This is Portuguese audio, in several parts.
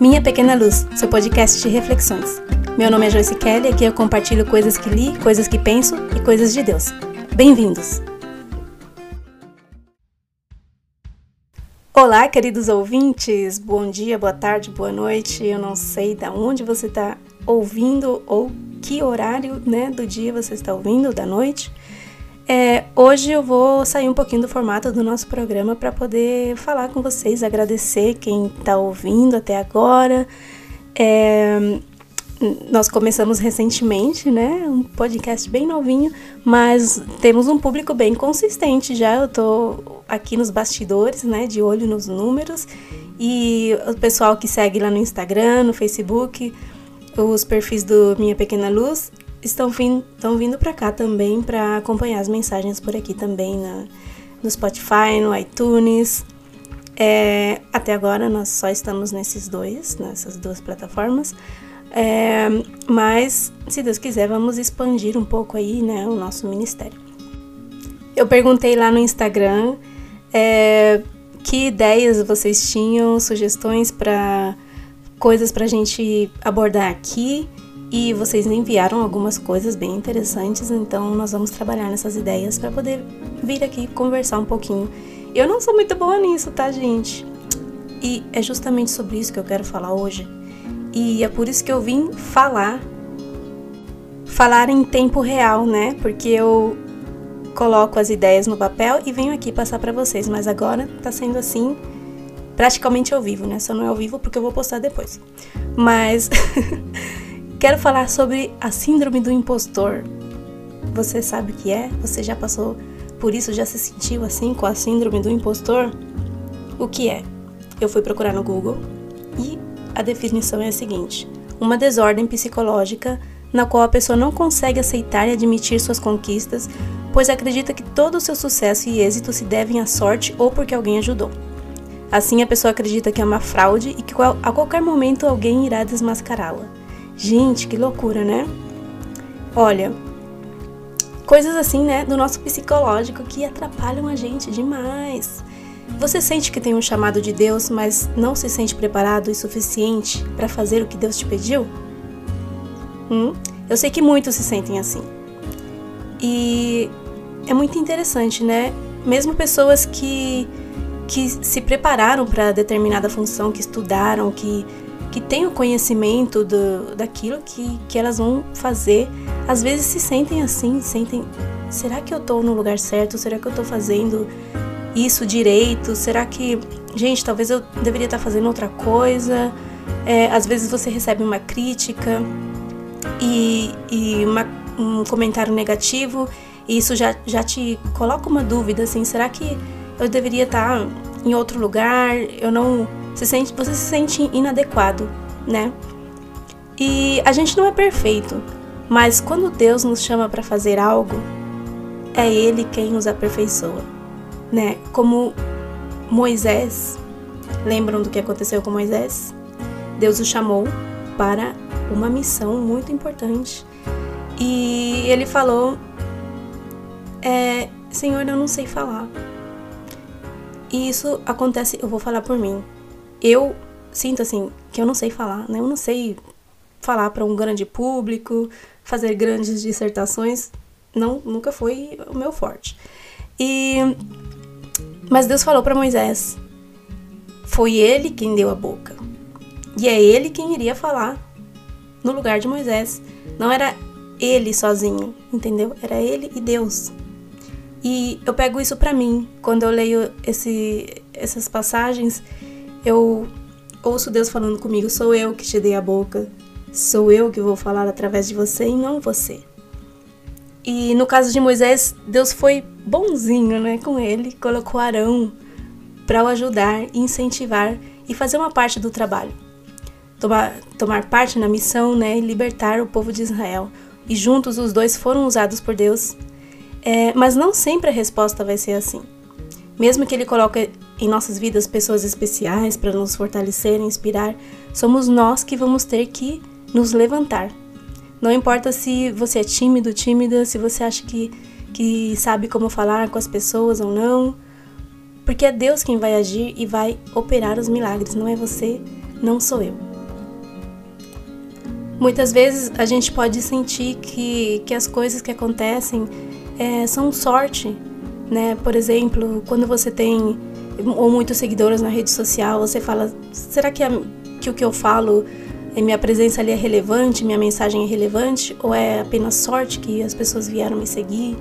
Minha Pequena Luz, seu podcast de reflexões. Meu nome é Joyce Kelly e aqui eu compartilho coisas que li, coisas que penso e coisas de Deus. Bem-vindos! Olá, queridos ouvintes! Bom dia, boa tarde, boa noite. Eu não sei de onde você está ouvindo ou que horário né, do dia você está ouvindo, da noite. É, hoje eu vou sair um pouquinho do formato do nosso programa para poder falar com vocês, agradecer quem está ouvindo até agora. É, nós começamos recentemente, né? Um podcast bem novinho, mas temos um público bem consistente já. Eu tô aqui nos bastidores, né? De olho nos números. E o pessoal que segue lá no Instagram, no Facebook, os perfis do Minha Pequena Luz, estão, vindo, estão vindo para cá também para acompanhar as mensagens por aqui também na, no Spotify, no iTunes. É, até agora nós só estamos nesses dois, nessas duas plataformas. É, mas, se Deus quiser, vamos expandir um pouco aí, né, o nosso ministério. Eu perguntei lá no Instagram é, que ideias vocês tinham, sugestões para coisas para a gente abordar aqui e vocês enviaram algumas coisas bem interessantes, então nós vamos trabalhar nessas ideias para poder vir aqui conversar um pouquinho. Eu não sou muito boa nisso, tá, gente? E é justamente sobre isso que eu quero falar hoje. E é por isso que eu vim falar falar em tempo real, né? Porque eu coloco as ideias no papel e venho aqui passar para vocês, mas agora tá sendo assim praticamente ao vivo, né? Só não é ao vivo porque eu vou postar depois. Mas Quero falar sobre a síndrome do impostor. Você sabe o que é? Você já passou por isso? Já se sentiu assim com a síndrome do impostor? O que é? Eu fui procurar no Google e a definição é a seguinte: uma desordem psicológica na qual a pessoa não consegue aceitar e admitir suas conquistas, pois acredita que todo o seu sucesso e êxito se devem à sorte ou porque alguém ajudou. Assim, a pessoa acredita que é uma fraude e que a qualquer momento alguém irá desmascará-la. Gente, que loucura, né? Olha, coisas assim, né, do nosso psicológico que atrapalham a gente demais. Você sente que tem um chamado de Deus, mas não se sente preparado e suficiente para fazer o que Deus te pediu? Hum? Eu sei que muitos se sentem assim. E é muito interessante, né? Mesmo pessoas que, que se prepararam para determinada função, que estudaram, que que têm o conhecimento do, daquilo que, que elas vão fazer, às vezes se sentem assim, sentem, será que eu estou no lugar certo? Será que eu estou fazendo isso direito? Será que, gente, talvez eu deveria estar fazendo outra coisa? É, às vezes você recebe uma crítica e, e uma, um comentário negativo e isso já, já te coloca uma dúvida, assim, será que eu deveria estar em outro lugar? Eu não se sente, você se sente inadequado, né? E a gente não é perfeito, mas quando Deus nos chama para fazer algo, é Ele quem nos aperfeiçoa, né? Como Moisés, lembram do que aconteceu com Moisés? Deus o chamou para uma missão muito importante e ele falou: é, Senhor, eu não sei falar. E isso acontece, eu vou falar por mim eu sinto assim que eu não sei falar, né? Eu não sei falar para um grande público, fazer grandes dissertações, não, nunca foi o meu forte. E mas Deus falou para Moisés. Foi ele quem deu a boca. E é ele quem iria falar no lugar de Moisés. Não era ele sozinho, entendeu? Era ele e Deus. E eu pego isso para mim quando eu leio esse, essas passagens eu ouço Deus falando comigo: sou eu que te dei a boca, sou eu que vou falar através de você e não você. E no caso de Moisés, Deus foi bonzinho, né, com ele, colocou Arão para o ajudar, incentivar e fazer uma parte do trabalho. Tomar, tomar parte na missão, né, e libertar o povo de Israel. E juntos os dois foram usados por Deus. É, mas não sempre a resposta vai ser assim. Mesmo que ele coloque em nossas vidas pessoas especiais para nos fortalecer inspirar, somos nós que vamos ter que nos levantar. Não importa se você é tímido, tímida, se você acha que, que sabe como falar com as pessoas ou não, porque é Deus quem vai agir e vai operar os milagres, não é você, não sou eu. Muitas vezes a gente pode sentir que, que as coisas que acontecem é, são sorte, né? Por exemplo, quando você tem ou muitos seguidores na rede social, você fala, será que, a, que o que eu falo, minha presença ali é relevante, minha mensagem é relevante, ou é apenas sorte que as pessoas vieram me seguir?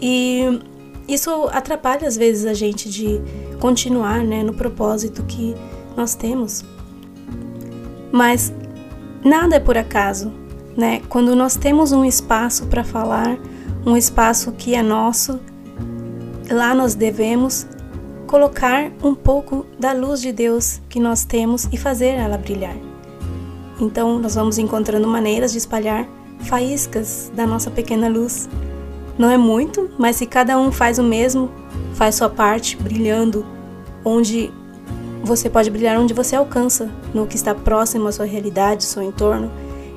E isso atrapalha às vezes a gente de continuar, né, no propósito que nós temos. Mas nada é por acaso, né? Quando nós temos um espaço para falar, um espaço que é nosso, lá nós devemos colocar um pouco da luz de Deus que nós temos e fazer ela brilhar. Então, nós vamos encontrando maneiras de espalhar faíscas da nossa pequena luz. Não é muito, mas se cada um faz o mesmo, faz sua parte, brilhando onde você pode brilhar onde você alcança, no que está próximo à sua realidade, seu entorno.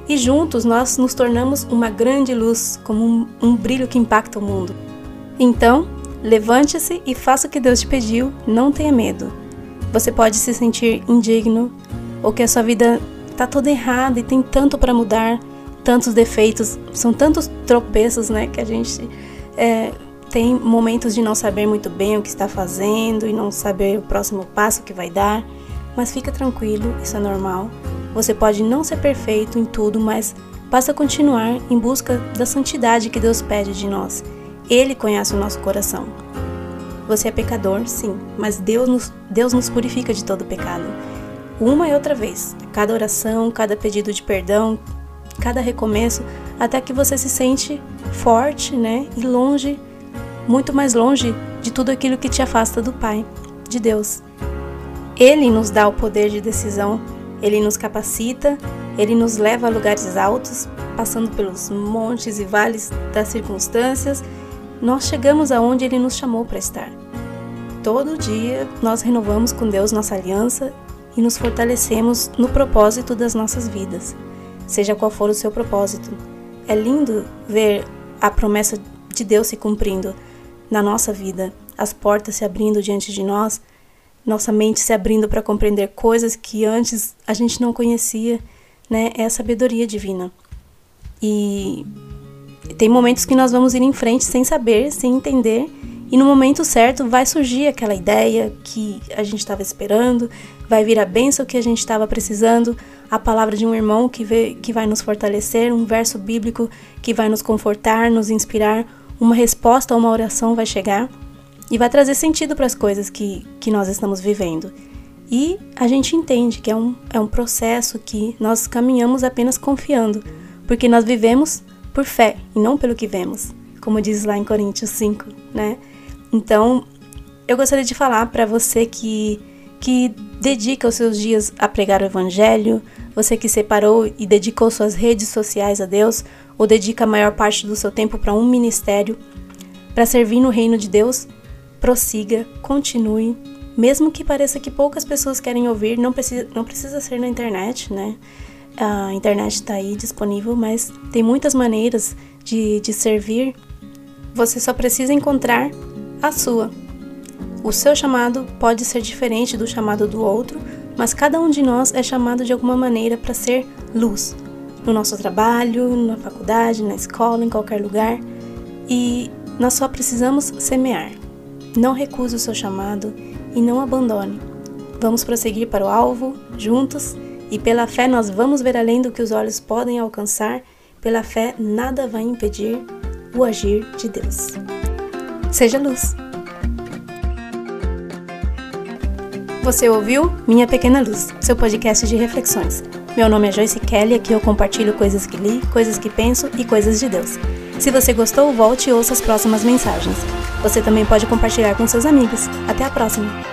E juntos nós nos tornamos uma grande luz, como um, um brilho que impacta o mundo. Então, levante-se e faça o que Deus te pediu, não tenha medo. Você pode se sentir indigno, ou que a sua vida está toda errada e tem tanto para mudar, tantos defeitos, são tantos tropeços, né, que a gente é, tem momentos de não saber muito bem o que está fazendo e não saber o próximo passo que vai dar, mas fica tranquilo, isso é normal. Você pode não ser perfeito em tudo, mas basta continuar em busca da santidade que Deus pede de nós. Ele conhece o nosso coração. Você é pecador, sim, mas Deus nos, Deus nos purifica de todo pecado. Uma e outra vez, cada oração, cada pedido de perdão, cada recomeço, até que você se sente forte, né, e longe muito mais longe de tudo aquilo que te afasta do Pai, de Deus. Ele nos dá o poder de decisão, ele nos capacita, ele nos leva a lugares altos, passando pelos montes e vales das circunstâncias, nós chegamos aonde ele nos chamou para estar. Todo dia nós renovamos com Deus nossa aliança e nos fortalecemos no propósito das nossas vidas, seja qual for o seu propósito. É lindo ver a promessa de Deus se cumprindo na nossa vida, as portas se abrindo diante de nós, nossa mente se abrindo para compreender coisas que antes a gente não conhecia, né? É a sabedoria divina. E tem momentos que nós vamos ir em frente sem saber, sem entender, e no momento certo vai surgir aquela ideia que a gente estava esperando, vai vir a bênção que a gente estava precisando, a palavra de um irmão que, vê, que vai nos fortalecer, um verso bíblico que vai nos confortar, nos inspirar, uma resposta a uma oração vai chegar e vai trazer sentido para as coisas que, que nós estamos vivendo. E a gente entende que é um, é um processo que nós caminhamos apenas confiando, porque nós vivemos por fé e não pelo que vemos, como diz lá em Coríntios 5, né? Então, eu gostaria de falar para você que, que dedica os seus dias a pregar o Evangelho, você que separou e dedicou suas redes sociais a Deus, ou dedica a maior parte do seu tempo para um ministério, para servir no reino de Deus, prossiga, continue, mesmo que pareça que poucas pessoas querem ouvir, não precisa, não precisa ser na internet, né? A internet está aí disponível, mas tem muitas maneiras de, de servir. Você só precisa encontrar a sua. O seu chamado pode ser diferente do chamado do outro, mas cada um de nós é chamado de alguma maneira para ser luz, no nosso trabalho, na faculdade, na escola, em qualquer lugar. E nós só precisamos semear. Não recuse o seu chamado e não abandone. Vamos prosseguir para o alvo, juntos, e pela fé nós vamos ver além do que os olhos podem alcançar. Pela fé, nada vai impedir o agir de Deus. Seja luz. Você ouviu Minha Pequena Luz, seu podcast de reflexões. Meu nome é Joyce Kelly, aqui eu compartilho coisas que li, coisas que penso e coisas de Deus. Se você gostou, volte e ouça as próximas mensagens. Você também pode compartilhar com seus amigos. Até a próxima!